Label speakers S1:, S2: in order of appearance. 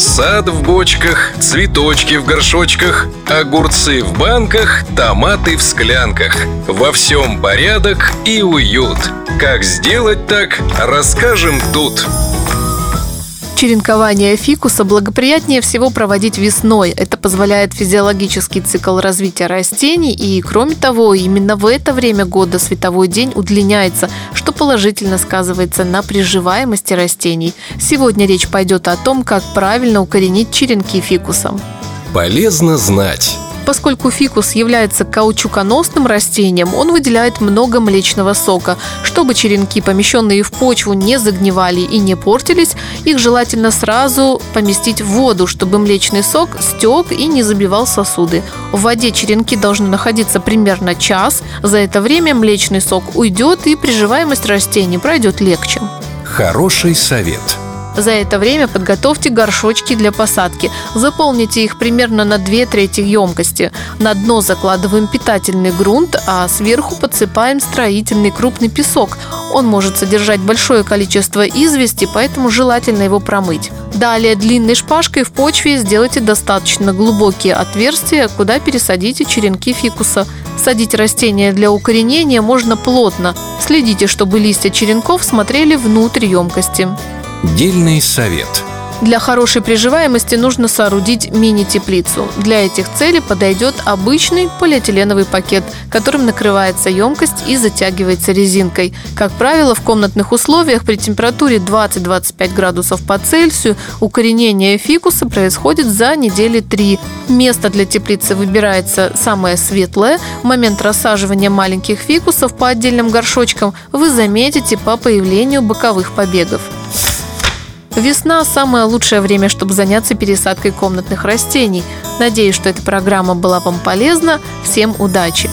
S1: Сад в бочках, цветочки в горшочках, огурцы в банках, томаты в склянках. Во всем порядок и уют. Как сделать так, расскажем тут.
S2: Черенкование фикуса благоприятнее всего проводить весной. Это позволяет физиологический цикл развития растений и, кроме того, именно в это время года световой день удлиняется, что положительно сказывается на приживаемости растений. Сегодня речь пойдет о том, как правильно укоренить черенки фикуса.
S1: Полезно знать.
S2: Поскольку фикус является каучуконосным растением, он выделяет много млечного сока. Чтобы черенки, помещенные в почву, не загнивали и не портились, их желательно сразу поместить в воду, чтобы млечный сок стек и не забивал сосуды. В воде черенки должны находиться примерно час. За это время млечный сок уйдет и приживаемость растений пройдет легче.
S1: Хороший совет –
S2: за это время подготовьте горшочки для посадки. Заполните их примерно на две трети емкости. На дно закладываем питательный грунт, а сверху подсыпаем строительный крупный песок. Он может содержать большое количество извести, поэтому желательно его промыть. Далее длинной шпажкой в почве сделайте достаточно глубокие отверстия, куда пересадите черенки фикуса. Садить растения для укоренения можно плотно. Следите, чтобы листья черенков смотрели внутрь емкости.
S1: Дельный совет.
S2: Для хорошей приживаемости нужно соорудить мини-теплицу. Для этих целей подойдет обычный полиэтиленовый пакет, которым накрывается емкость и затягивается резинкой. Как правило, в комнатных условиях при температуре 20-25 градусов по Цельсию укоренение фикуса происходит за недели три. Место для теплицы выбирается самое светлое. В момент рассаживания маленьких фикусов по отдельным горшочкам вы заметите по появлению боковых побегов. Весна – самое лучшее время, чтобы заняться пересадкой комнатных растений. Надеюсь, что эта программа была вам полезна. Всем удачи!